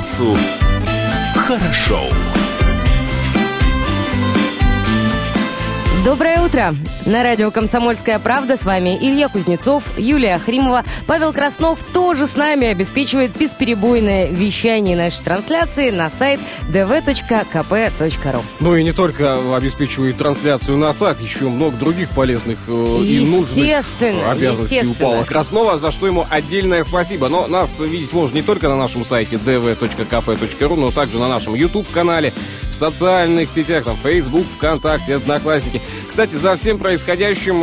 комсомольцу хорошо. Доброе утро! На радио «Комсомольская правда» с вами Илья Кузнецов, Юлия Хримова. Павел Краснов тоже с нами обеспечивает бесперебойное вещание нашей трансляции на сайт dv.kp.ru. Ну и не только обеспечивает трансляцию на сайт, еще много других полезных э, и нужных обязанностей у Павла Краснова, за что ему отдельное спасибо. Но нас видеть можно не только на нашем сайте dv.kp.ru, но также на нашем YouTube-канале, в социальных сетях, там Facebook, ВКонтакте, Одноклассники. Кстати, за всем происходящим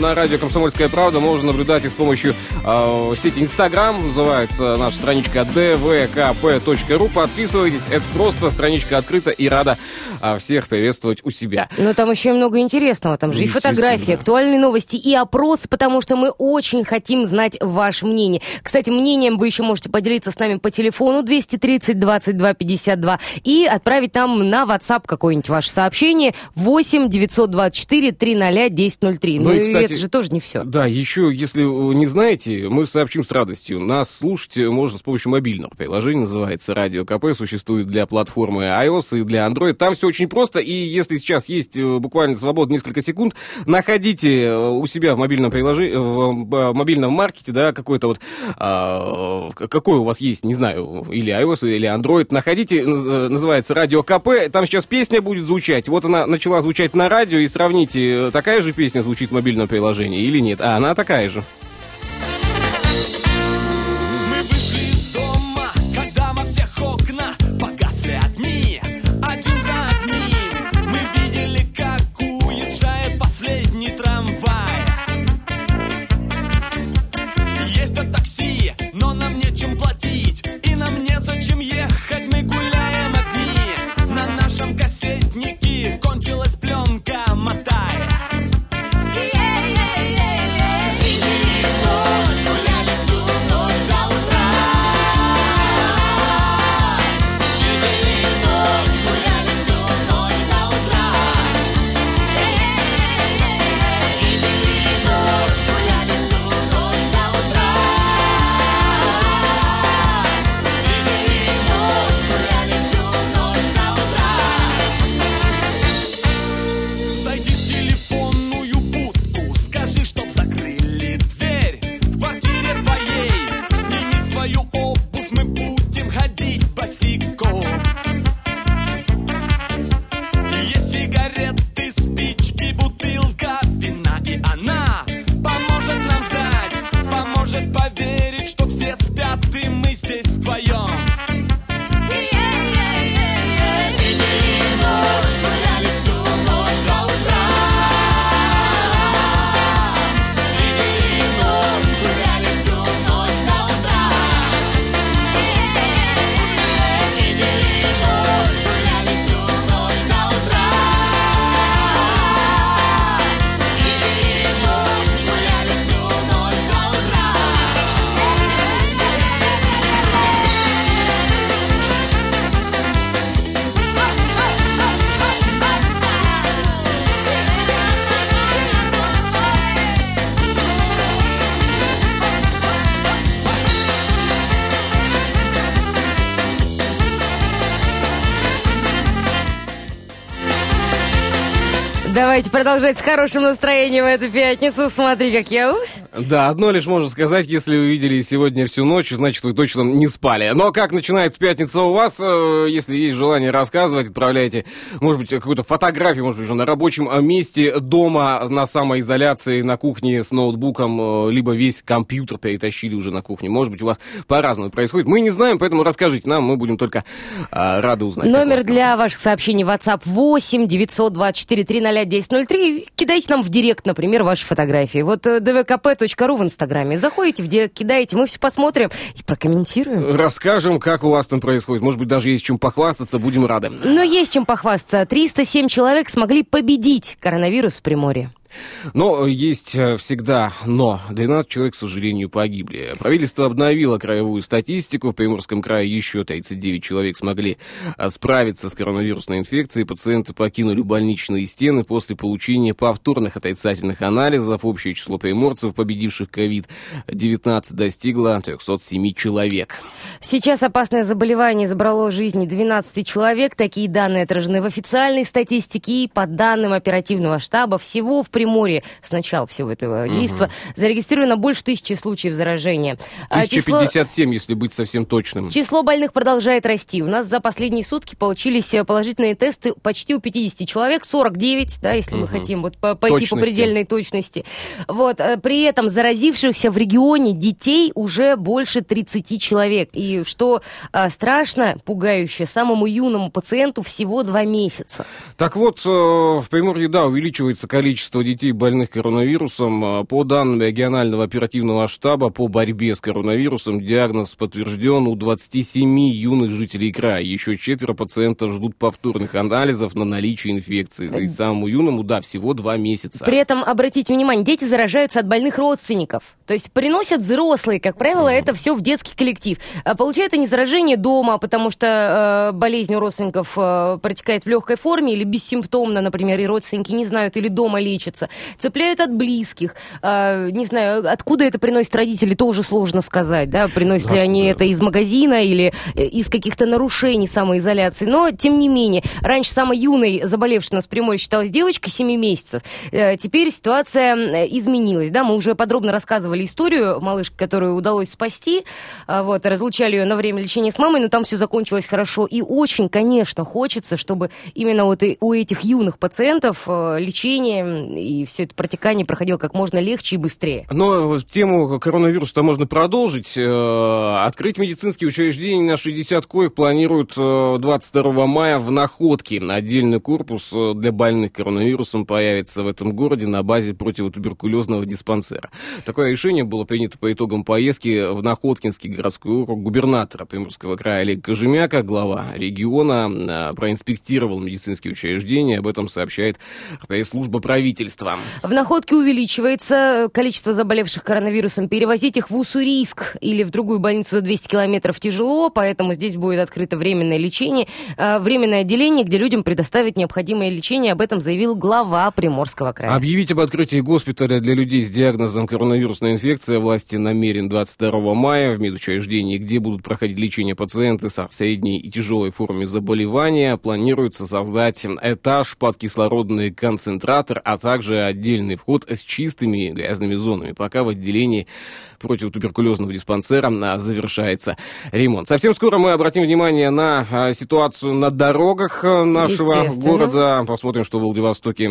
на радио «Комсомольская правда» можно наблюдать и с помощью э, сети Инстаграм. Называется наша страничка dvkp.ru. Подписывайтесь. Это просто страничка открыта и рада э, всех приветствовать у себя. Но там еще много интересного. Там же и фотографии, актуальные новости, и опрос, потому что мы очень хотим знать ваше мнение. Кстати, мнением вы еще можете поделиться с нами по телефону 230 22 52 и отправить нам на WhatsApp какое-нибудь ваше сообщение 8 924 300 1003. Ну, ну и, кстати, это же тоже не все. Да, еще, если не знаете, мы сообщим с радостью. Нас слушать можно с помощью мобильного приложения, называется Радио КП, существует для платформы iOS и для Android. Там все очень просто, и если сейчас есть э, буквально свободно несколько секунд, находите э, у себя в мобильном приложении, в э, мобильном маркете, да, какой-то вот, а, какой у вас есть, не знаю, или iOS, или Android, находите, называется Радио КП, там сейчас песня будет звучать, вот она начала звучать на радио, и сравните, такая же песня звучит в мобильном приложении или нет, а она такая же. Давайте продолжать с хорошим настроением эту пятницу. Смотри, как я... Да, одно лишь можно сказать, если вы видели сегодня всю ночь, значит, вы точно не спали. Но как начинается пятница у вас, э, если есть желание рассказывать, отправляйте, может быть, какую-то фотографию, может быть, уже на рабочем месте, дома, на самоизоляции, на кухне с ноутбуком, э, либо весь компьютер перетащили уже на кухне. Может быть, у вас по-разному происходит. Мы не знаем, поэтому расскажите нам, мы будем только рады узнать. Номер для ваших сообщений WhatsApp 8 924 300 1003. Кидайте нам в директ, например, ваши фотографии. Вот dvkp.ru в Инстаграме. Заходите в директ, кидаете, мы все посмотрим и прокомментируем. Расскажем, как у вас там происходит. Может быть, даже есть чем похвастаться, будем рады. Но есть чем похвастаться. 307 человек смогли победить коронавирус в Приморье. Но есть э, всегда но. 12 человек, к сожалению, погибли. Правительство обновило краевую статистику. В Приморском крае еще 39 человек смогли э, справиться с коронавирусной инфекцией. Пациенты покинули больничные стены после получения повторных отрицательных анализов. Общее число приморцев, победивших COVID-19, достигло 307 человек. Сейчас опасное заболевание забрало жизни 12 человек. Такие данные отражены в официальной статистике и по данным оперативного штаба всего в Приморье с начала всего этого угу. действа зарегистрировано больше тысячи случаев заражения. 1057, а число... если быть совсем точным. Число больных продолжает расти. У нас за последние сутки получились э, положительные тесты почти у 50 человек, 49, да, если угу. мы хотим вот пойти точности. по предельной точности. Вот. Э, при этом заразившихся в регионе детей уже больше 30 человек. И что а, страшно, пугающе, самому юному пациенту всего два месяца. Так вот, в Приморье, да, увеличивается количество детей больных коронавирусом. По данным регионального оперативного штаба по борьбе с коронавирусом, диагноз подтвержден у 27 юных жителей края. Еще четверо пациентов ждут повторных анализов на наличие инфекции. И самому юному, да, всего два месяца. При этом, обратите внимание, дети заражаются от больных родственников. То есть приносят взрослые, как правило, это все в детский коллектив. А получают они заражение дома, потому что э, болезнь у родственников э, протекает в легкой форме или бессимптомно, например, и родственники не знают или дома лечатся. Цепляют от близких. Э, не знаю, откуда это приносят родители, тоже сложно сказать, да, приносят ли они это из магазина или э, из каких-то нарушений самоизоляции. Но, тем не менее, раньше самой юной заболевшей нас прямой считалась девочка 7 месяцев. Э, теперь ситуация э, изменилась, да, мы уже подробно рассказывали историю малышки, которую удалось спасти, вот, разлучали ее на время лечения с мамой, но там все закончилось хорошо. И очень, конечно, хочется, чтобы именно вот у этих юных пациентов лечение и все это протекание проходило как можно легче и быстрее. Но тему коронавируса можно продолжить. Э, открыть медицинские учреждения на 60 коек планируют 22 э, мая в Находке. Отдельный корпус э, для больных коронавирусом появится в этом городе на базе противотуберкулезного диспансера. Такое решение было принято по итогам поездки в Находкинский городской округ губернатора Приморского края Олег Кожемяка. Глава региона проинспектировал медицинские учреждения. Об этом сообщает пресс-служба правительства. В Находке увеличивается количество заболевших коронавирусом. Перевозить их в Уссурийск или в другую больницу за 200 километров тяжело, поэтому здесь будет открыто временное лечение, а, временное отделение, где людям предоставят необходимое лечение. Об этом заявил глава Приморского края. Объявить об открытии госпиталя для людей с диагнозом коронавирусная инфекция власти намерен 22 мая в медучреждении, где будут проходить лечение пациенты со средней и тяжелой формой заболевания. Планируется создать этаж под кислородный концентратор, а также отдельный вход с чистыми грязными зонами. Пока в отделении против туберкулезного диспансера а, завершается ремонт. Совсем скоро мы обратим внимание на а, ситуацию на дорогах а, нашего города. Посмотрим, что в Владивостоке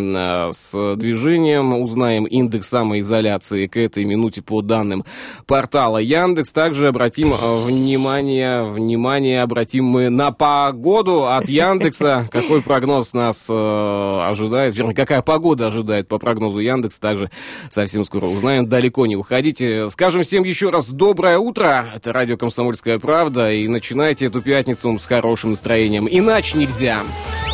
с движением. Узнаем индекс самоизоляции к этой минуте по данным портала Яндекс. Также обратим внимание, внимание обратим мы на погоду от Яндекса. Какой прогноз нас ожидает, вернее, какая погода ожидает по прогнозу Яндекс, также совсем скоро узнаем. Далеко не уходите. Скажем всем еще раз доброе утро. Это радио «Комсомольская правда». И начинайте эту пятницу с хорошим настроением. Иначе нельзя. Посидим,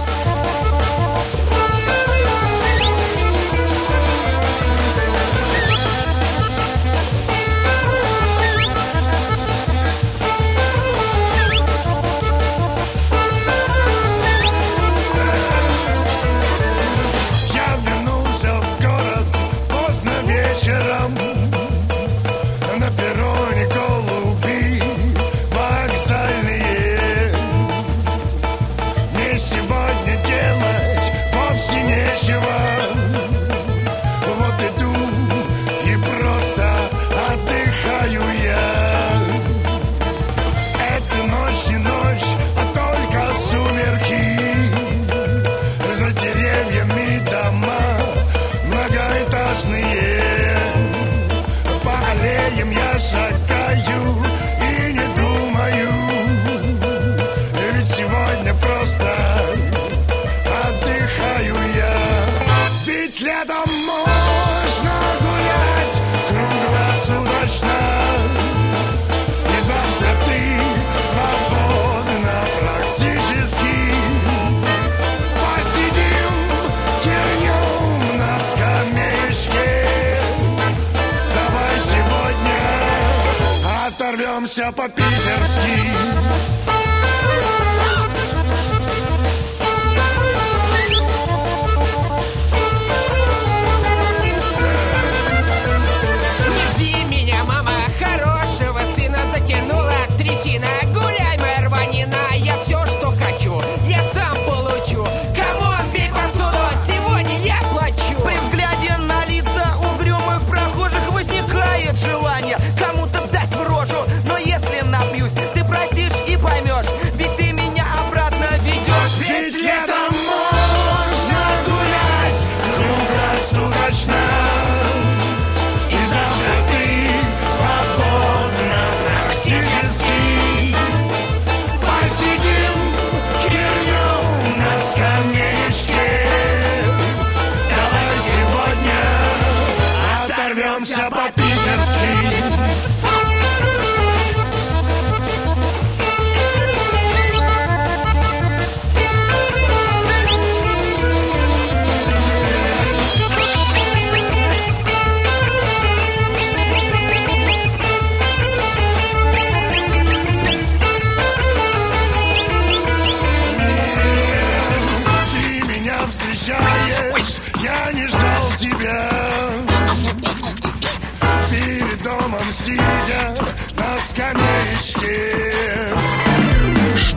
по-питерски.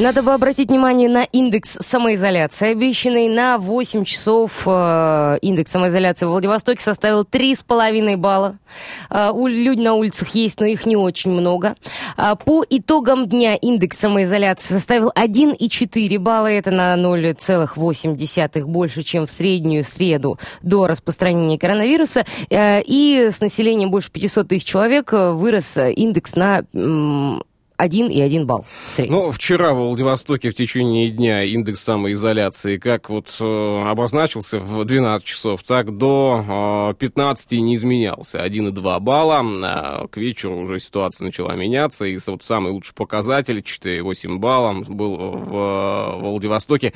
Надо бы обратить внимание на индекс самоизоляции, обещанный на 8 часов. Э, индекс самоизоляции в Владивостоке составил 3,5 балла. Э, люди на улицах есть, но их не очень много. Э, по итогам дня индекс самоизоляции составил 1,4 балла. Это на 0,8 больше, чем в среднюю среду до распространения коронавируса. И с населением больше 500 тысяч человек вырос индекс на 1,1 балл в Ну, вчера в Владивостоке в течение дня индекс самоизоляции как вот э, обозначился в 12 часов, так до э, 15 не изменялся. 1,2 балла. А к вечеру уже ситуация начала меняться, и вот самый лучший показатель, 4,8 балла, был в, в Владивостоке.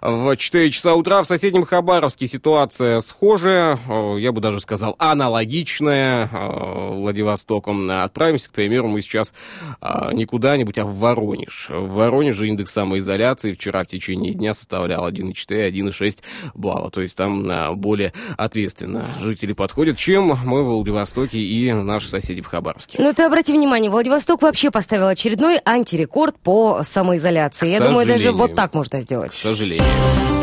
В 4 часа утра в соседнем Хабаровске ситуация схожая, э, я бы даже сказал аналогичная э, Владивостоком. Отправимся, к примеру, мы сейчас э, не куда-нибудь, а в Воронеж. В Воронеже индекс самоизоляции вчера в течение дня составлял 1,4, 1,6 балла. То есть там более ответственно жители подходят, чем мы в Владивостоке и наши соседи в Хабаровске. Ну ты обрати внимание, Владивосток вообще поставил очередной антирекорд по самоизоляции. Я думаю, даже вот так можно сделать. К сожалению. Thank you.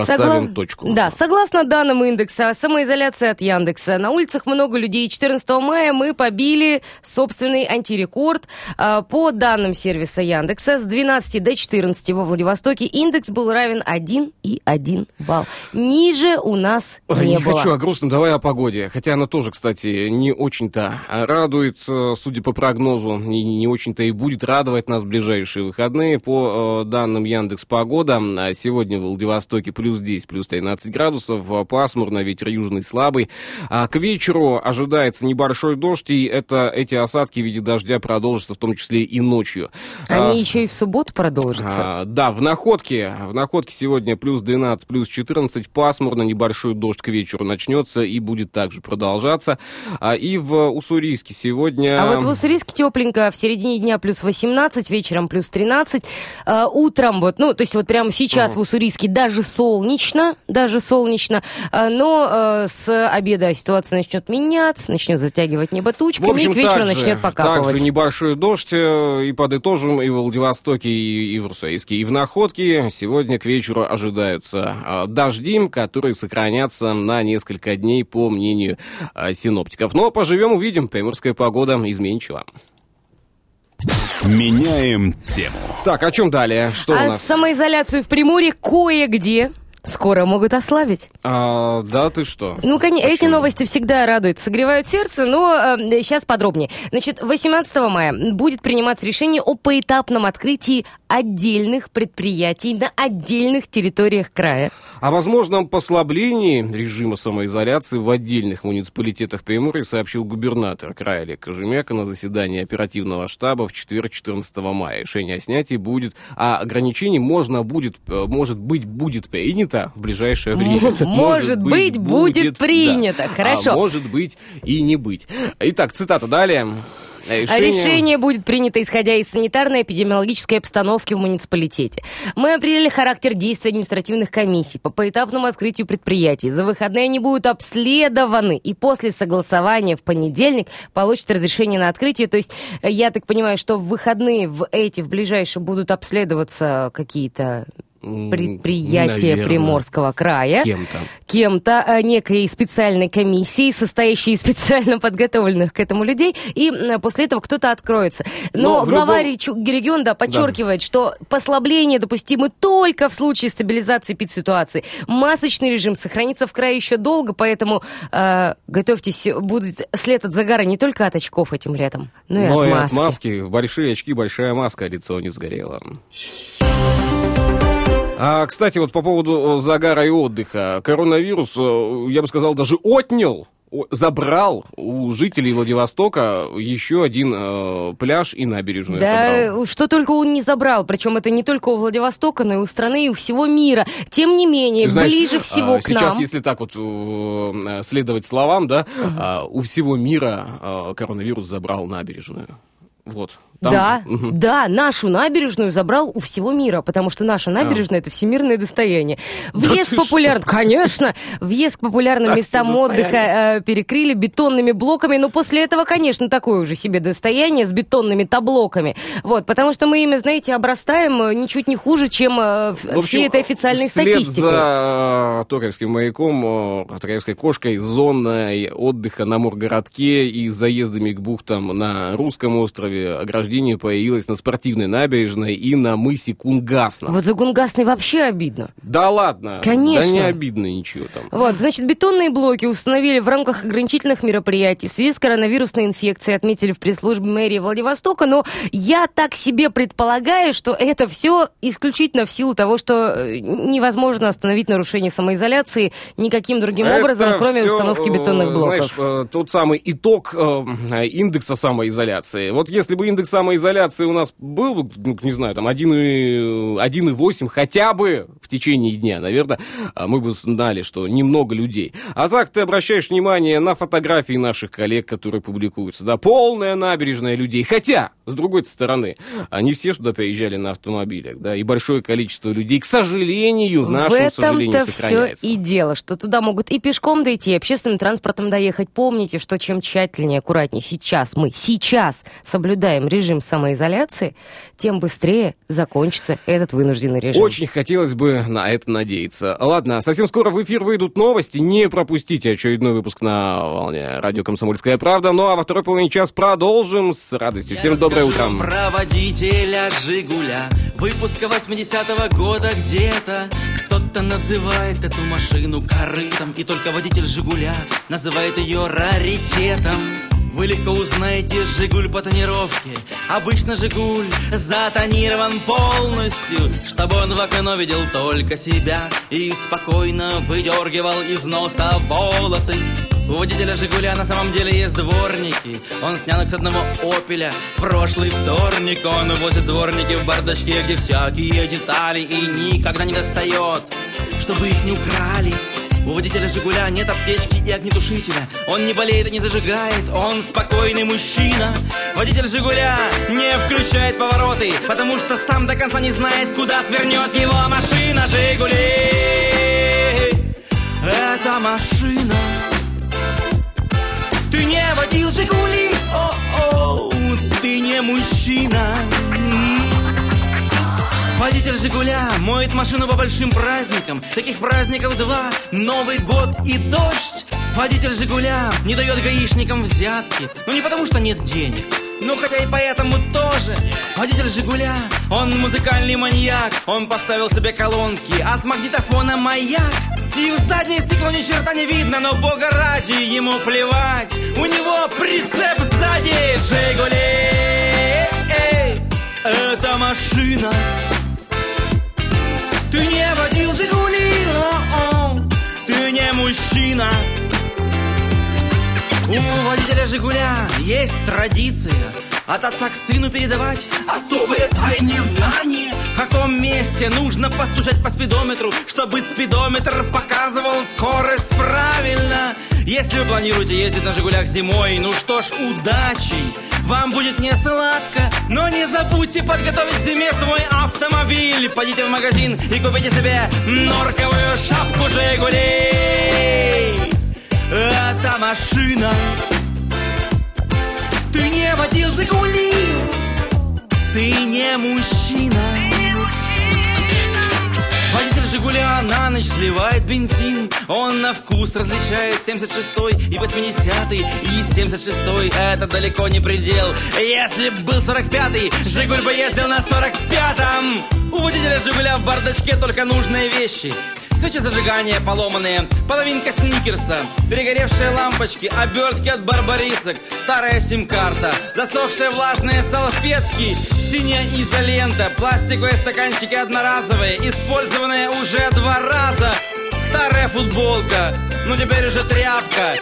Поставим Согла... точку. Да, согласно данным индекса самоизоляции от Яндекса, на улицах много людей. 14 мая мы побили собственный антирекорд. А, по данным сервиса Яндекса, с 12 до 14 во Владивостоке индекс был равен 1,1 балл. Ниже у нас Ой, не, не было. хочу о грустном, давай о погоде. Хотя она тоже, кстати, не очень-то радует, э, судя по прогнозу, не, не очень-то и будет радовать нас в ближайшие выходные. По э, данным Яндекс Погода, а сегодня в Владивостоке плюс 10, плюс 13 градусов, пасмурно, ветер южный слабый. А к вечеру ожидается небольшой дождь, и это, эти осадки в виде дождя продолжатся в том числе и ночью. Они а, еще и в субботу продолжатся? А, да, в Находке, в Находке сегодня плюс 12, плюс 14, пасмурно, небольшой дождь к вечеру начнется и будет также продолжаться. А, и в Уссурийске сегодня... А вот в Уссурийске тепленько, в середине дня плюс 18, вечером плюс 13, а, утром вот, ну, то есть вот прямо сейчас угу. в Уссурийске даже солнечно, солнечно, даже солнечно, а, но э, с обеда ситуация начнет меняться, начнет затягивать небо тучками, в общем, и к вечеру также, начнет покапывать. Также небольшой дождь, э, и подытожим, и в Владивостоке, и, и в Русаиске, и в Находке сегодня к вечеру ожидаются а, дожди, которые сохранятся на несколько дней, по мнению синоптиков. Но поживем, увидим, приморская погода изменчива. Меняем тему. Так, о чем далее? Что а у нас? Самоизоляцию в Приморье кое-где Скоро могут ослабить. А, да, ты что? Ну, конечно, эти новости всегда радуют, согревают сердце, но э, сейчас подробнее. Значит, 18 мая будет приниматься решение о поэтапном открытии отдельных предприятий на отдельных территориях края. О возможном послаблении режима самоизоляции в отдельных муниципалитетах Приморья сообщил губернатор края Олег Кожемяка на заседании оперативного штаба в четверг 14 мая. Решение о снятии будет, а ограничений можно будет, э, может быть, будет принято принято в ближайшее время. Может быть, будет принято. Хорошо. А может быть и не быть. Итак, цитата далее. Решение... Решение будет принято исходя из санитарно-эпидемиологической обстановки в муниципалитете. Мы определили характер действий административных комиссий по поэтапному открытию предприятий. За выходные они будут обследованы и после согласования в понедельник получат разрешение на открытие. То есть я так понимаю, что в выходные в эти в ближайшие будут обследоваться какие-то предприятие Наверное, Приморского края. Кем-то. Кем-то, э, некой специальной комиссией, состоящей из специально подготовленных к этому людей, и после этого кто-то откроется. Но, Но глава любом... региона да, подчеркивает, да. что послабление допустимы только в случае стабилизации ситуации. Масочный режим сохранится в крае еще долго, поэтому э, готовьтесь, будет след от загара не только от очков этим летом, но и но от и маски. от маски. Большие очки, большая маска, лицо не сгорело. А, кстати, вот по поводу э, загара и отдыха. Коронавирус, э, я бы сказал, даже отнял забрал у жителей Владивостока еще один э, пляж и набережную. Да, забрал. что только он не забрал. Причем это не только у Владивостока, но и у страны, и у всего мира. Тем не менее, знаешь, ближе всего а, к сейчас, нам. если так вот э, следовать словам, да, uh-huh. э, у всего мира э, коронавирус забрал набережную. Вот. Там... Да, угу. да, нашу набережную забрал у всего мира, потому что наша набережная а. это всемирное достояние. Въезд да популярный, конечно, въезд к популярным местам отдыха э, перекрыли бетонными блоками, но после этого, конечно, такое уже себе достояние с бетонными таблоками. Вот, потому что мы ими, знаете, обрастаем э, ничуть не хуже, чем э, общем, всей этой официальной вслед статистикой. за Токовским маяком, э, Токовской кошкой, зоной отдыха на Моргородке и заездами к бухтам на Русском острове, ограждение рождения появилась на спортивной набережной и на мысе Кунгасна. Вот за Кунгасной вообще обидно. Да ладно. Конечно. Да не обидно ничего там. Вот, значит, бетонные блоки установили в рамках ограничительных мероприятий в связи с коронавирусной инфекцией, отметили в пресс-службе мэрии Владивостока, но я так себе предполагаю, что это все исключительно в силу того, что э, невозможно остановить нарушение самоизоляции никаким другим это образом, кроме все, установки бетонных блоков. Знаешь, э, тот самый итог э, индекса самоизоляции. Вот если бы индекс самоизоляции у нас был бы, ну, не знаю, там 1,8 хотя бы в течение дня, наверное, а мы бы знали, что немного людей. А так ты обращаешь внимание на фотографии наших коллег, которые публикуются, да, полная набережная людей. Хотя, с другой стороны, они все сюда приезжали на автомобилях, да, и большое количество людей, к сожалению, нашему в сожалению, сохраняется. все и дело, что туда могут и пешком дойти, и общественным транспортом доехать. Помните, что чем тщательнее, аккуратнее сейчас мы, сейчас соблюдаем режим режим самоизоляции, тем быстрее закончится этот вынужденный режим. Очень хотелось бы на это надеяться. Ладно, совсем скоро в эфир выйдут новости. Не пропустите очередной выпуск на волне радио «Комсомольская правда». Ну а во второй половине час продолжим с радостью. Всем Я доброе утро. про водителя «Жигуля» выпуска 80-го года где-то. Кто-то называет эту машину корытом, и только водитель «Жигуля» называет ее раритетом. Вы легко узнаете Жигуль по тонировке. Обычно Жигуль затонирован полностью Чтобы он в окно видел только себя И спокойно выдергивал из носа волосы. У водителя «Жигуля» на самом деле есть дворники. Он снял их с одного «Опеля» в прошлый вторник. Он возит дворники в бардачке, где всякие детали И никогда не достает, чтобы их не украли у водителя «Жигуля» нет аптечки и огнетушителя. Он не болеет и не зажигает, он спокойный мужчина. Водитель «Жигуля» не включает повороты Потому что сам до конца не знает, куда свернет его машина. «Жигули» Это машина. Ты не водил «Жигули», о-о, ты не мужчина Водитель «Жигуля» моет машину по большим праздникам. Таких праздников два. Новый год и дождь. Водитель «Жигуля» не дает гаишникам взятки. Ну не потому, что нет денег. Ну хотя и поэтому тоже Водитель «Жигуля», он музыкальный маньяк Он поставил себе колонки от магнитофона «Маяк» И в заднее стекло ни черта не видно, но бога ради ему плевать У него прицеп сзади «Жигули» Эй, это машина ты не водил Жигули, о -о, ты не мужчина. У водителя Жигуля есть традиция От отца к сыну передавать особые тайные знания. В каком месте нужно постучать по спидометру Чтобы спидометр показывал скорость правильно Если вы планируете ездить на «Жигулях» зимой Ну что ж, удачи! Вам будет не сладко, но не забудьте подготовить к зиме свой автомобиль Пойдите в магазин и купите себе норковую шапку «Жигулей» Это машина ты не водил Жигули, ты не мужчина. Жигуля на ночь сливает бензин. Он на вкус различает 76-й и 80-й И 76-й это далеко не предел. Если б был 45-й, Жигуль бы ездил на 45-м У водителя Жигуля в бардачке только нужные вещи Свечи зажигания поломанные, половинка сникерса, перегоревшие лампочки, обертки от барбарисок, старая сим-карта, засохшие влажные салфетки, синяя изолента, пластиковые стаканчики одноразовые, использованные уже два раза, старая футболка, ну теперь уже тряпка,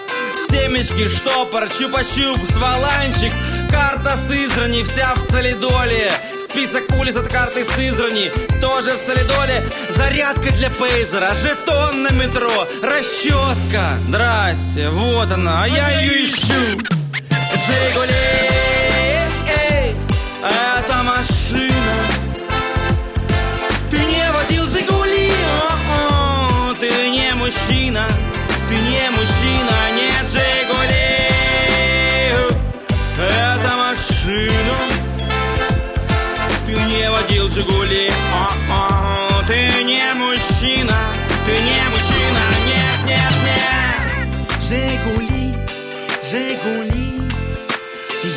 семечки, штопор, чупа-чупс, валанчик, карта Сызрани, вся в солидоле, Список улиц от карты Сызрани Тоже в Солидоле. Зарядка для пейзера. Жетон на метро. Расческа. Здрасте, вот она, а я ее ищу. Жигули. Эй, это машина. Ты не водил Жигули О -о, Ты не мужчина. Ты не мужчина, нет Жигули. О-о, Ты не мужчина, ты не мужчина. Нет, нет, нет. Жигули, Жигули.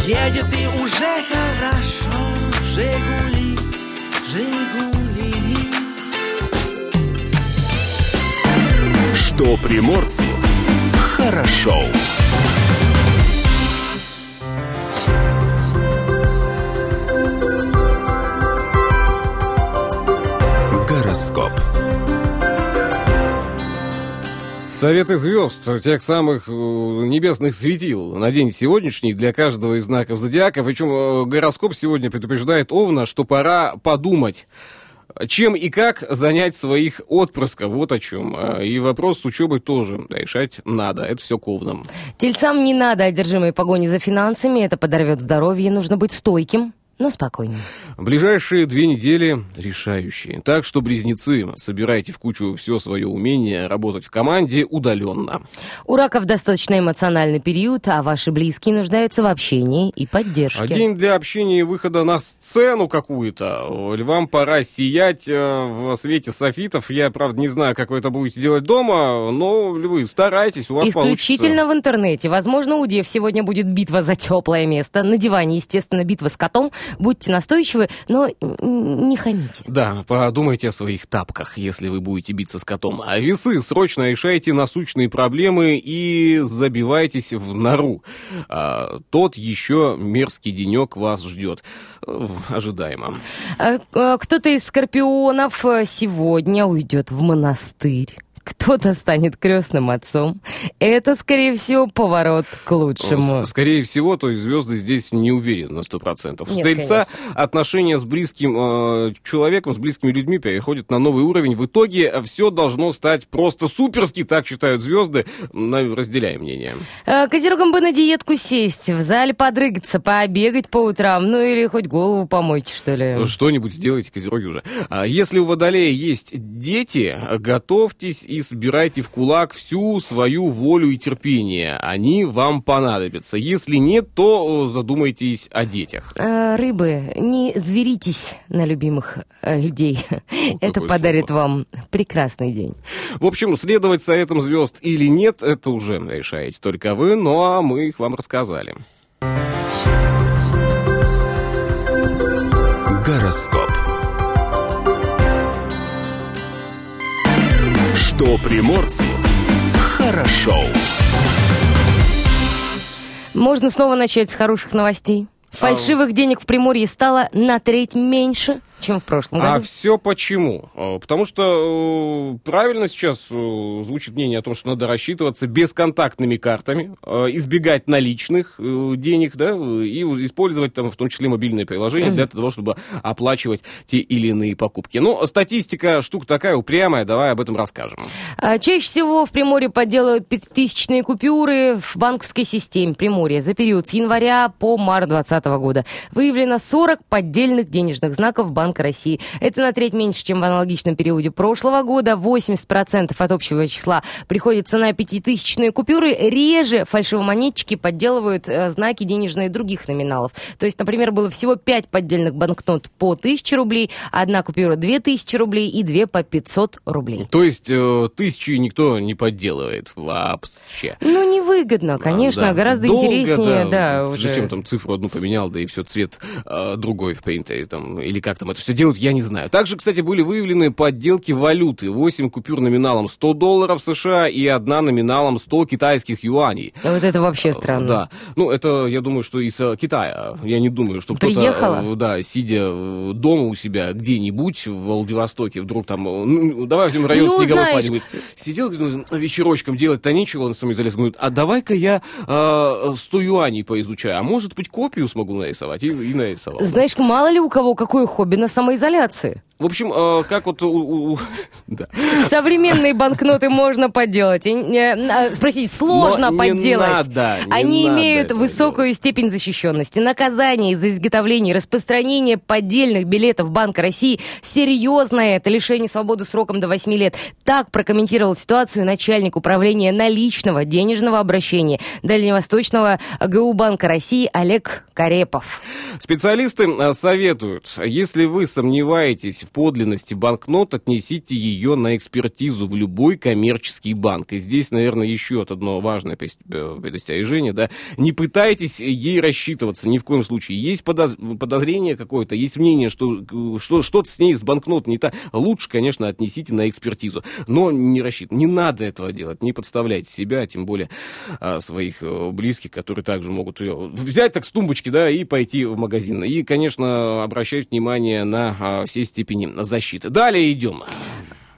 Едет и уже хорошо. Жигули, Жигули. Что приморцу хорошо Гороскоп. Советы звезд, тех самых э, небесных светил, на день сегодняшний для каждого из знаков зодиака. Причем э, гороскоп сегодня предупреждает Овна, что пора подумать чем и как занять своих отпрысков, вот о чем. А, и вопрос с учебой тоже решать надо, это все к овнам. Тельцам не надо одержимой погони за финансами, это подорвет здоровье, нужно быть стойким, но спокойнее. Ближайшие две недели решающие. Так что, близнецы, собирайте в кучу все свое умение работать в команде удаленно. У раков достаточно эмоциональный период, а ваши близкие нуждаются в общении и поддержке. А день для общения и выхода на сцену какую-то. Львам пора сиять э, в свете софитов. Я, правда, не знаю, как вы это будете делать дома, но львы, старайтесь, у вас Исключительно получится. в интернете. Возможно, у Дев сегодня будет битва за теплое место. На диване, естественно, битва с котом будьте настойчивы, но не хамите. Да, подумайте о своих тапках, если вы будете биться с котом. А весы, срочно решайте насущные проблемы и забивайтесь в нору. А, тот еще мерзкий денек вас ждет. Ожидаемо. А, а, кто-то из скорпионов сегодня уйдет в монастырь кто-то станет крестным отцом. Это, скорее всего, поворот к лучшему. Скорее всего, то есть звезды здесь не уверены на сто процентов. С Тельца отношения с близким э, человеком, с близкими людьми переходят на новый уровень. В итоге все должно стать просто суперски, так считают звезды. Разделяем мнение. Э, козерогам бы на диетку сесть, в зале подрыгаться, пообегать по утрам, ну или хоть голову помочь, что ли. Что-нибудь сделайте, козероги уже. А если у Водолея есть дети, готовьтесь и собирайте в кулак всю свою волю и терпение. Они вам понадобятся. Если нет, то задумайтесь о детях. А, рыбы, не зверитесь на любимых а, людей. Ну, это подарит слово. вам прекрасный день. В общем, следовать советам звезд или нет, это уже решаете только вы, ну а мы их вам рассказали. Гороскоп. Что приморцу хорошо. Можно снова начать с хороших новостей. Фальшивых денег в Приморье стало на треть меньше. Чем в прошлом а году. А все почему? А, потому что э, правильно сейчас э, звучит мнение о том, что надо рассчитываться бесконтактными картами, э, избегать наличных денег, да, и использовать там в том числе мобильные приложения для того, чтобы оплачивать те или иные покупки. Ну, статистика штука такая упрямая, давай об этом расскажем. А, чаще всего в Приморье подделывают пятитысячные купюры в банковской системе Приморья за период с января по март 2020 года. Выявлено 40 поддельных денежных знаков Банка России. Это на треть меньше, чем в аналогичном периоде прошлого года. 80% от общего числа приходится на пятитысячные купюры. Реже фальшивомонетчики подделывают э, знаки денежные других номиналов. То есть, например, было всего 5 поддельных банкнот по 1000 рублей, одна купюра 2000 рублей и две по 500 рублей. То есть э, тысячи никто не подделывает вообще? Ну, невыгодно, конечно, а, да. гораздо Долго, интереснее, да. да уже. Зачем там цифру одну поменял, да и все, цвет э, другой в принтере, там, или как там это все делают, я не знаю. Также, кстати, были выявлены подделки валюты. 8 купюр номиналом 100 долларов США и одна номиналом 100 китайских юаней. А вот это вообще странно. Да. Ну, это, я думаю, что из э, Китая. Я не думаю, что кто-то, э, да, сидя дома у себя где-нибудь в Владивостоке, вдруг там, ну, давай возьмем район ну, Снегопад, говорит, сидел ну, вечерочком делать-то нечего, он самый залез, говорит, а давай-ка я э, 100 юаней поизучаю, а может быть копию смогу нарисовать, и, и нарисовал. Знаешь, мало ли у кого какое хобби на самоизоляции. В общем, э, как вот... У, у, да. Современные банкноты можно подделать. А, спросите, сложно Но подделать. Не надо, не Они надо имеют высокую делать. степень защищенности. Наказание за изготовление и распространение поддельных билетов Банка России серьезное. Это лишение свободы сроком до 8 лет. Так прокомментировал ситуацию начальник управления наличного денежного обращения Дальневосточного ГУ Банка России Олег Карепов. Специалисты э, советуют, если вы сомневаетесь в подлинности банкнот, отнесите ее на экспертизу в любой коммерческий банк. И здесь, наверное, еще одно важное э, предостережение, да, не пытайтесь ей рассчитываться ни в коем случае. Есть подоз... подозрение какое-то, есть мнение, что, что что-то с ней, с банкнот не так. Лучше, конечно, отнесите на экспертизу, но не рассчитывайте. Не надо этого делать, не подставляйте себя, тем более а, своих а, близких, которые также могут взять так с тумбочки, да, и пойти в магазин. И, конечно, обращать внимание на а, все степени защиты. Далее идем.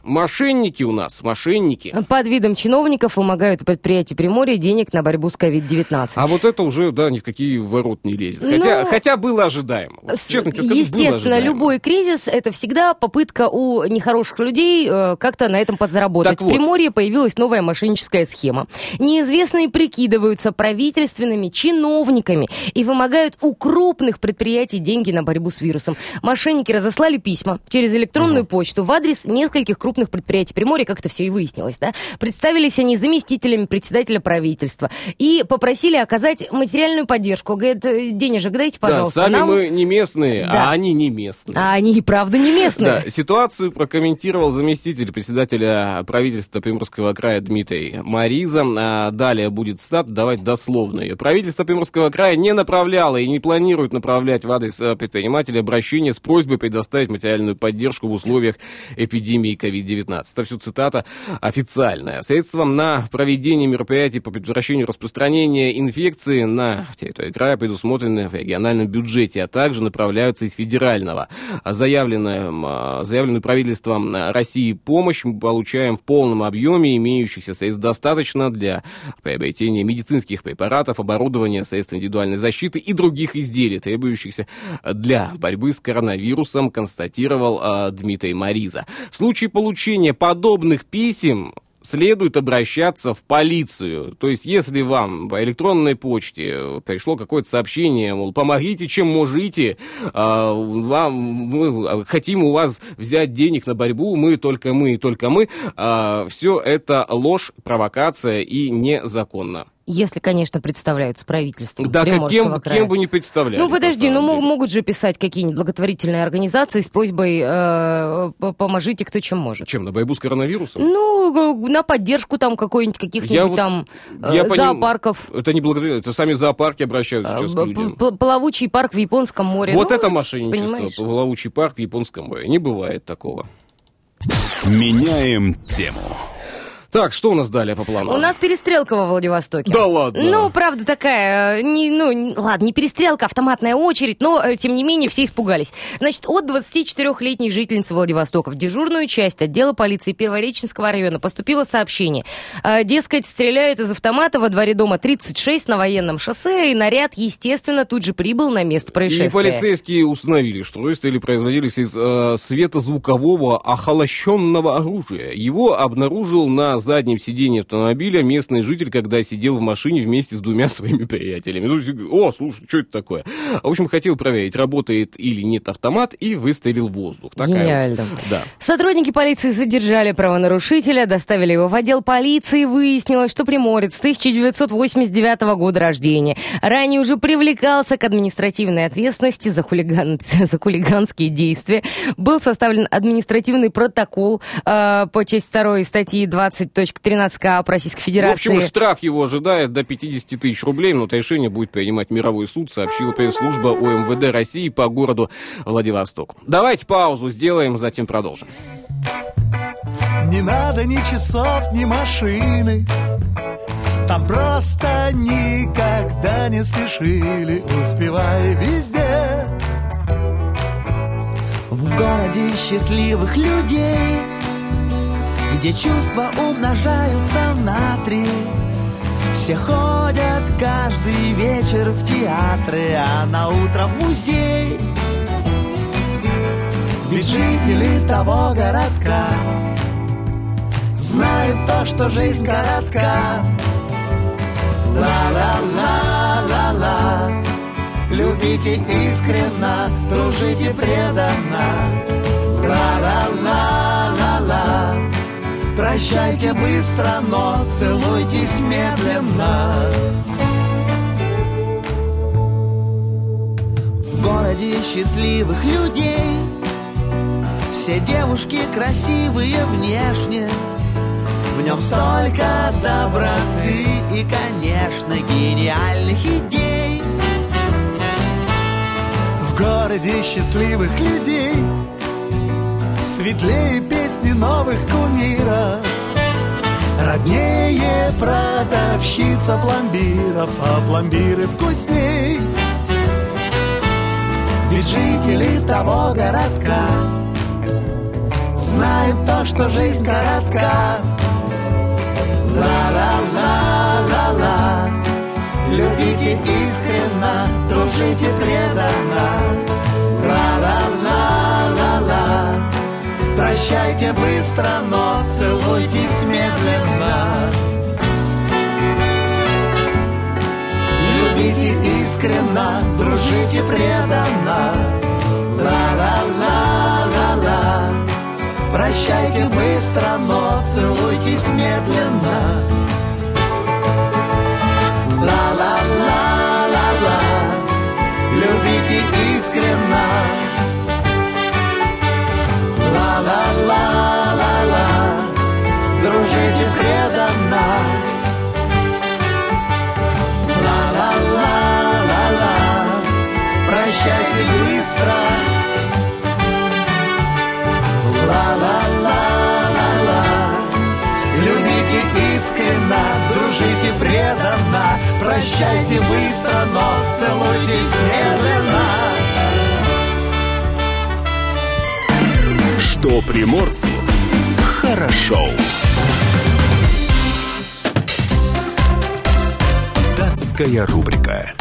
Мошенники у нас, мошенники. Под видом чиновников вымогают у предприятий Приморья денег на борьбу с COVID-19. А вот это уже, да, ни в какие ворот не лезет. Хотя, ну, хотя было ожидаемо. Вот, честно тебе скажу, Естественно, любой кризис – это всегда попытка у нехороших людей э, как-то на этом подзаработать. Так в Приморье появилась новая мошенническая схема. Неизвестные прикидываются правительственными чиновниками и вымогают у крупных предприятий деньги на борьбу с вирусом. Мошенники разослали письма через электронную угу. почту в адрес нескольких крупных крупных предприятий Приморья, как это все и выяснилось, да, представились они заместителями председателя правительства и попросили оказать материальную поддержку. Говорят, «Э, денежек дайте, пожалуйста. Да, сами нам... мы не местные, да. а они не местные. А они и правда не местные. Да, ситуацию прокомментировал заместитель председателя правительства Приморского края Дмитрий Мариза. А далее будет стат, давайте дословно ее. Правительство Приморского края не направляло и не планирует направлять в адрес э, предпринимателя обращение с просьбой предоставить материальную поддержку в условиях эпидемии COVID-19. COVID-19. Это все цитата официальная. Средством на проведение мероприятий по предотвращению распространения инфекции на территории края предусмотрены в региональном бюджете, а также направляются из федерального. Заявленную, заявленную правительством России помощь мы получаем в полном объеме, имеющихся средств достаточно для приобретения медицинских препаратов, оборудования, средств индивидуальной защиты и других изделий, требующихся для борьбы с коронавирусом, констатировал а, Дмитрий Мариза. В случае получения получения подобных писем следует обращаться в полицию. То есть, если вам по электронной почте пришло какое-то сообщение, мол, помогите, чем можете, а, вам, мы хотим у вас взять денег на борьбу, мы, только мы, только мы, а, все это ложь, провокация и незаконно. Если, конечно, представляются правительству Да, кем, края. кем бы не представляли. Ну, подожди, ну деле. могут же писать какие-нибудь благотворительные организации с просьбой э, «поможите, кто чем может». Чем, на борьбу с коронавирусом? Ну, на поддержку там какой-нибудь каких-нибудь вот, там я э, зоопарков. Поним... Это не благотворительные, это сами зоопарки обращаются сейчас к людям. Плавучий парк в Японском море. Вот ну, это мошенничество, понимаешь? плавучий парк в Японском море. Не бывает такого. Меняем тему. Так, что у нас далее по плану? У нас перестрелка во Владивостоке. Да ладно? Ну, правда, такая, не, ну, ладно, не перестрелка, автоматная очередь, но, э, тем не менее, все испугались. Значит, от 24-летней жительницы Владивостока в дежурную часть отдела полиции Первореченского района поступило сообщение. Э, дескать, стреляют из автомата во дворе дома 36 на военном шоссе, и наряд, естественно, тут же прибыл на место происшествия. И полицейские установили, что выстрелы производились из э, светозвукового охолощенного оружия. Его обнаружил на заднем сидении автомобиля местный житель, когда сидел в машине вместе с двумя своими приятелями. Ну, О, слушай, что это такое? В общем, хотел проверить, работает или нет автомат, и выстрелил в воздух. Такая Гениально. Вот. Да. Сотрудники полиции задержали правонарушителя, доставили его в отдел полиции. Выяснилось, что приморец с 1989 года рождения. Ранее уже привлекался к административной ответственности за, хулиган... за хулиганские действия. Был составлен административный протокол э, по части 2 статьи 20 13.13к Российской Федерации. В общем, штраф его ожидает до 50 тысяч рублей, но это решение будет принимать мировой суд, сообщила пресс-служба ОМВД России по городу Владивосток. Давайте паузу сделаем, затем продолжим. Не надо ни часов, ни машины Там просто никогда не спешили Успевай везде В городе счастливых людей где чувства умножаются на три. Все ходят каждый вечер в театры, а на утро в музей. Ведь жители того городка Знают то, что жизнь коротка. Ла-ла-ла-ла-ла. Любите искренно, дружите преданно Прощайте быстро, но целуйтесь медленно. В городе счастливых людей Все девушки красивые внешне. В нем столько доброты и, конечно, гениальных идей. В городе счастливых людей Светлее песни новых кумиров. Роднее продавщица пломбиров А пломбиры вкусней. Ведь жители того городка Знают то, что жизнь коротка. Ла-ла-ла-ла-ла. Любите искренно, дружите преданно Прощайте быстро, но целуйтесь медленно. Любите искренно, дружите преданно. Ла-ла-ла-ла-ла. Прощайте быстро, но целуйтесь медленно. Ла-ла-ла-ла-ла. Любите искренно Быстро Ла-ла-ла-ла-ла Любите искренно, дружите преданно Прощайте быстро, но целуйтесь медленно Что приморцу хорошо. Датская рубрика.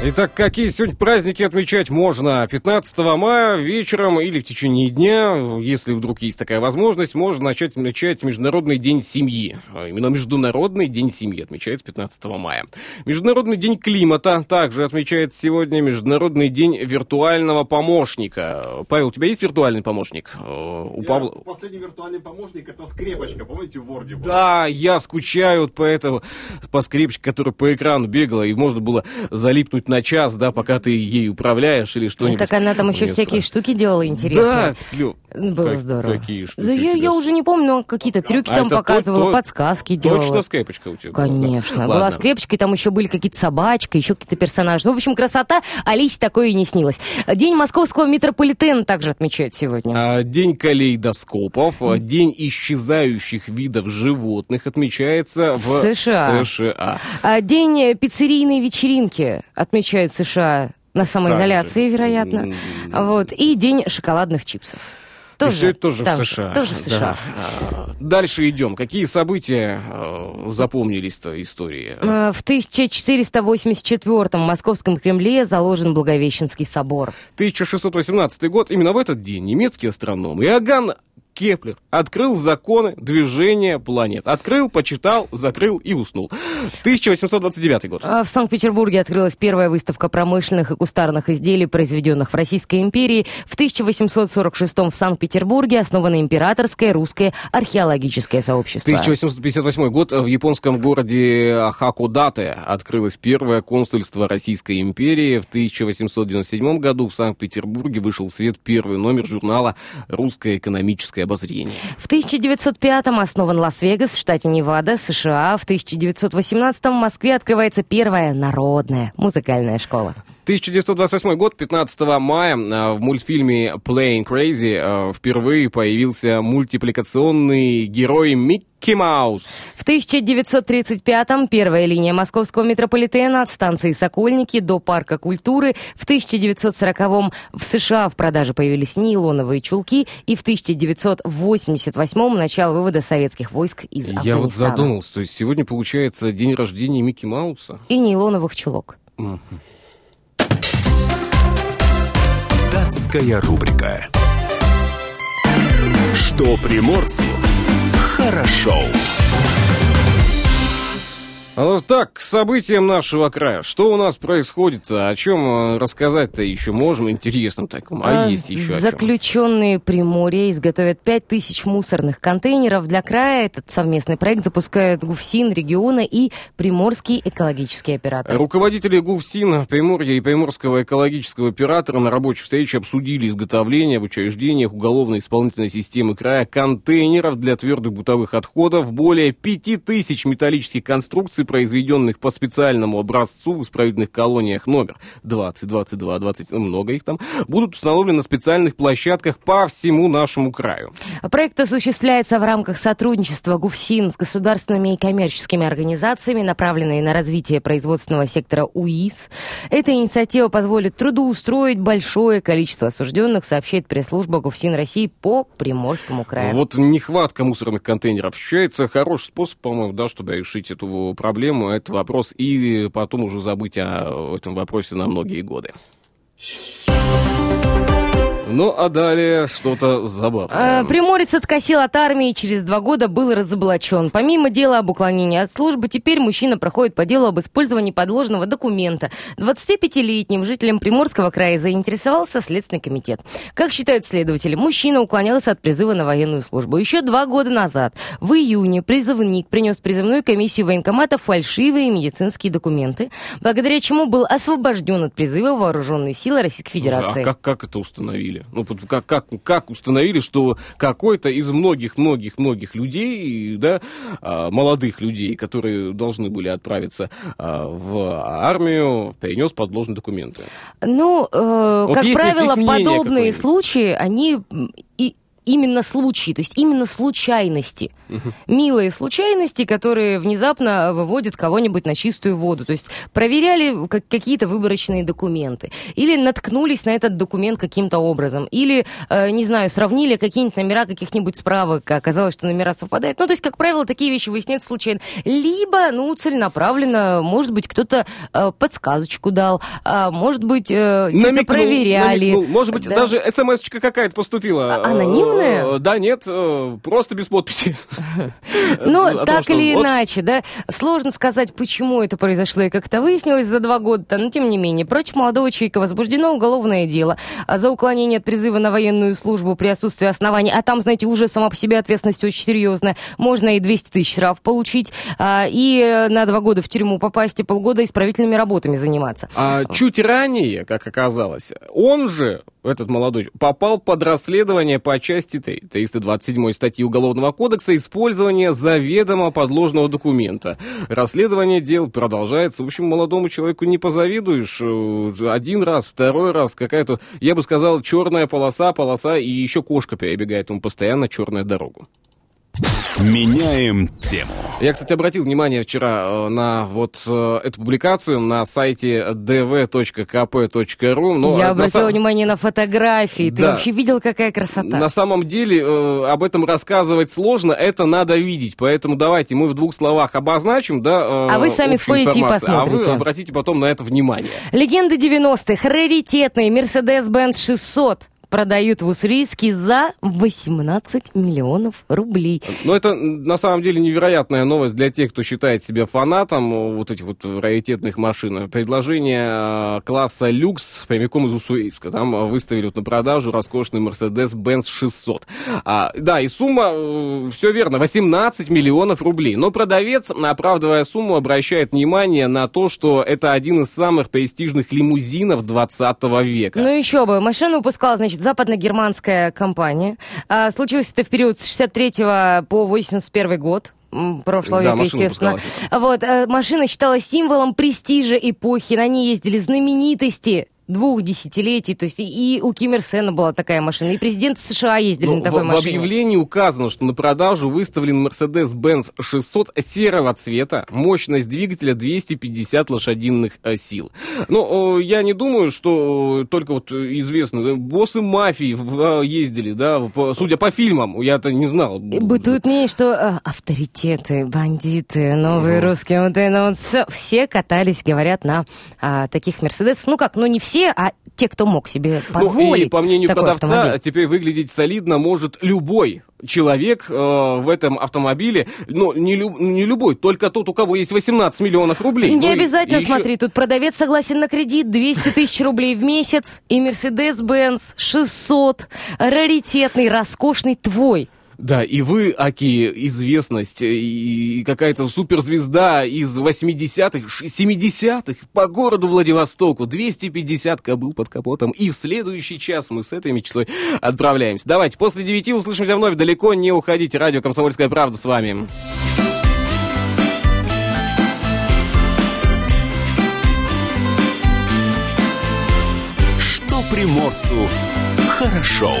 Итак, какие сегодня праздники отмечать можно? 15 мая вечером или в течение дня, если вдруг есть такая возможность, можно начать отмечать Международный день семьи. А именно Международный день семьи отмечается 15 мая. Международный день климата также отмечается сегодня. Международный день виртуального помощника. Павел, у тебя есть виртуальный помощник? Э, у я Павла... Последний виртуальный помощник это скрепочка, помните, в Word Да, я скучаю по этому, по скрепочке, которая по экрану бегала, и можно было залипнуть минут на час, да, пока ты ей управляешь или что-нибудь. Так она там еще всякие штуки делала интересные. Да, Было как, здорово. Какие штуки? Да я, я уже не помню, но какие-то трюки а там показывала, то, подсказки делала. Точно скрепочка у тебя Конечно. Была, да. была скрепочка, и там еще были какие-то собачки, еще какие-то персонажи. Ну, в общем, красота. Алисе такое и не снилось. День московского метрополитена также отмечают сегодня. А, день калейдоскопов, mm. день исчезающих видов животных отмечается в, США. США. А, день пиццерийной вечеринки отмечают США на самоизоляции, также. вероятно. Вот. И день шоколадных чипсов. Тоже, и все это тоже там, в США. Тоже в США. Да. Дальше идем. Какие события э, запомнились-то истории? Э, в 1484 в Московском Кремле заложен Благовещенский собор. 1618 год. Именно в этот день немецкий астроном Иоганн Кеплер открыл законы движения планет. Открыл, почитал, закрыл и уснул. 1829 год. А в Санкт-Петербурге открылась первая выставка промышленных и кустарных изделий, произведенных в Российской империи. В 1846 в Санкт-Петербурге основано Императорское русское археологическое сообщество. 1858 год в японском городе Хакудате открылось первое консульство Российской империи. В 1897 году в Санкт-Петербурге вышел в свет первый номер журнала «Русское экономическое обозрение. В 1905-м основан Лас-Вегас в штате Невада, США. В 1918-м в Москве открывается первая народная музыкальная школа. 1928 год, 15 мая, э, в мультфильме Plane Crazy э, впервые появился мультипликационный герой Микки Маус. В 1935-м первая линия московского метрополитена от станции Сокольники до Парка культуры. В 1940-м в США в продаже появились нейлоновые чулки. И в 1988-м начало вывода советских войск из Я Афганистана. вот задумался, то есть сегодня получается день рождения Микки Мауса? И нейлоновых чулок. Угу. Датская рубрика. Что приморцу хорошо. А так, к событиям нашего края. Что у нас происходит? О чем э, рассказать-то еще можем? Интересно таком. А, а есть еще Заключенные Приморья изготовят 5000 мусорных контейнеров для края. Этот совместный проект запускают ГУФСИН региона и Приморский экологический оператор. Руководители ГУФСИН Приморья и Приморского экологического оператора на рабочей встрече обсудили изготовление в учреждениях уголовно-исполнительной системы края контейнеров для твердых бытовых отходов. Более 5000 металлических конструкций произведенных по специальному образцу в исправительных колониях номер 20, 22, 20, много их там, будут установлены на специальных площадках по всему нашему краю. Проект осуществляется в рамках сотрудничества ГУФСИН с государственными и коммерческими организациями, направленные на развитие производственного сектора УИС. Эта инициатива позволит трудоустроить большое количество осужденных, сообщает пресс-служба ГУФСИН России по Приморскому краю. Вот нехватка мусорных контейнеров ощущается. Хороший способ, по-моему, да, чтобы решить эту проблему проблему, этот вопрос, и потом уже забыть о этом вопросе на многие годы. Ну, а далее что-то забавное. А, приморец откосил от армии через два года был разоблачен. Помимо дела об уклонении от службы, теперь мужчина проходит по делу об использовании подложного документа. 25-летним жителем Приморского края заинтересовался Следственный комитет. Как считают следователи, мужчина уклонялся от призыва на военную службу. Еще два года назад, в июне, призывник принес призывную комиссию военкомата фальшивые медицинские документы, благодаря чему был освобожден от призыва вооруженные силы Российской Федерации. А как, как это установили? Установили? Ну, как, как, как установили, что какой-то из многих-многих-многих людей, да, а, молодых людей, которые должны были отправиться а, в армию, перенес подложные документы? Ну, э, вот как правило, подобные случаи, они именно случаи, то есть именно случайности. Угу. Милые случайности, которые внезапно выводят кого-нибудь на чистую воду. То есть проверяли как, какие-то выборочные документы. Или наткнулись на этот документ каким-то образом. Или, э, не знаю, сравнили какие-нибудь номера каких-нибудь справок, оказалось, что номера совпадают. Ну, то есть, как правило, такие вещи выясняются случайно. Либо, ну, целенаправленно, может быть, кто-то э, подсказочку дал, а может быть, э, намекнул, проверяли. Намекнул. Может быть, да. даже смс-очка какая-то поступила. А, анонимно Негативное? Да, нет, просто без подписи. Ну, так или иначе, да, сложно сказать, почему это произошло и как это выяснилось за два года, но тем не менее. Против молодого человека возбуждено уголовное дело за уклонение от призыва на военную службу при отсутствии оснований, а там, знаете, уже сама по себе ответственность очень серьезная. Можно и 200 тысяч штраф получить, а, и на два года в тюрьму попасть, и полгода исправительными работами заниматься. А чуть ранее, как оказалось, он же этот молодой, попал под расследование по части 327 статьи Уголовного кодекса «Использование заведомо подложного документа». Расследование дел продолжается. В общем, молодому человеку не позавидуешь. Один раз, второй раз, какая-то, я бы сказал, черная полоса, полоса, и еще кошка перебегает ему постоянно черную дорогу. Меняем тему. Я, кстати, обратил внимание вчера э, на вот э, эту публикацию на сайте dv.kp.ru. Но Я обратила на... внимание на фотографии. Ты да. вообще видел, какая красота? На самом деле э, об этом рассказывать сложно, это надо видеть. Поэтому давайте мы в двух словах обозначим, да. Э, а вы сами сходите и посмотрите. А вы обратите потом на это внимание. Легенды 90-х. Раритетный Mercedes-Benz 600 продают в Уссурийске за 18 миллионов рублей. Ну, это на самом деле невероятная новость для тех, кто считает себя фанатом вот этих вот раритетных машин. Предложение а, класса люкс прямиком из Уссурийска. Там выставили вот на продажу роскошный Mercedes-Benz 600. А, да, и сумма, э, все верно, 18 миллионов рублей. Но продавец, оправдывая сумму, обращает внимание на то, что это один из самых престижных лимузинов 20 века. Ну еще бы, машина выпускала, значит, значит, западно-германская компания. А, случилось это в период с 63 по 81 год прошлого да, века, естественно. Вот, э, машина считалась символом престижа эпохи, на ней ездили знаменитости двух десятилетий. То есть и у Ким Ир Сена была такая машина, и президент США ездили ну, на такой в, машине. В объявлении указано, что на продажу выставлен Mercedes-Benz 600 серого цвета, мощность двигателя 250 лошадиных э, сил. Но я не думаю, что только вот известно, боссы мафии э, ездили, да, судя по фильмам, я-то не знал. Бытует мнение, что э, авторитеты, бандиты, новые угу. русские, вот, ну, все, катались, говорят, на а, таких Мерседесах. Ну как, ну не все все, а те, кто мог себе позволить. Ну, и по мнению продавца, автомобиль. теперь выглядеть солидно может любой человек э, в этом автомобиле, ну, не, люб, не любой, только тот, у кого есть 18 миллионов рублей. Не ну, обязательно, и, и смотри, еще... тут продавец согласен на кредит 200 тысяч рублей в месяц, и Mercedes-Benz 600, раритетный, роскошный, твой. Да, и вы, Аки, известность и какая-то суперзвезда из 80-х, 70-х по городу Владивостоку. 250 кобыл под капотом. И в следующий час мы с этой мечтой отправляемся. Давайте, после 9 услышимся вновь. Далеко не уходите. Радио «Комсомольская правда» с вами. Что приморцу хорошо.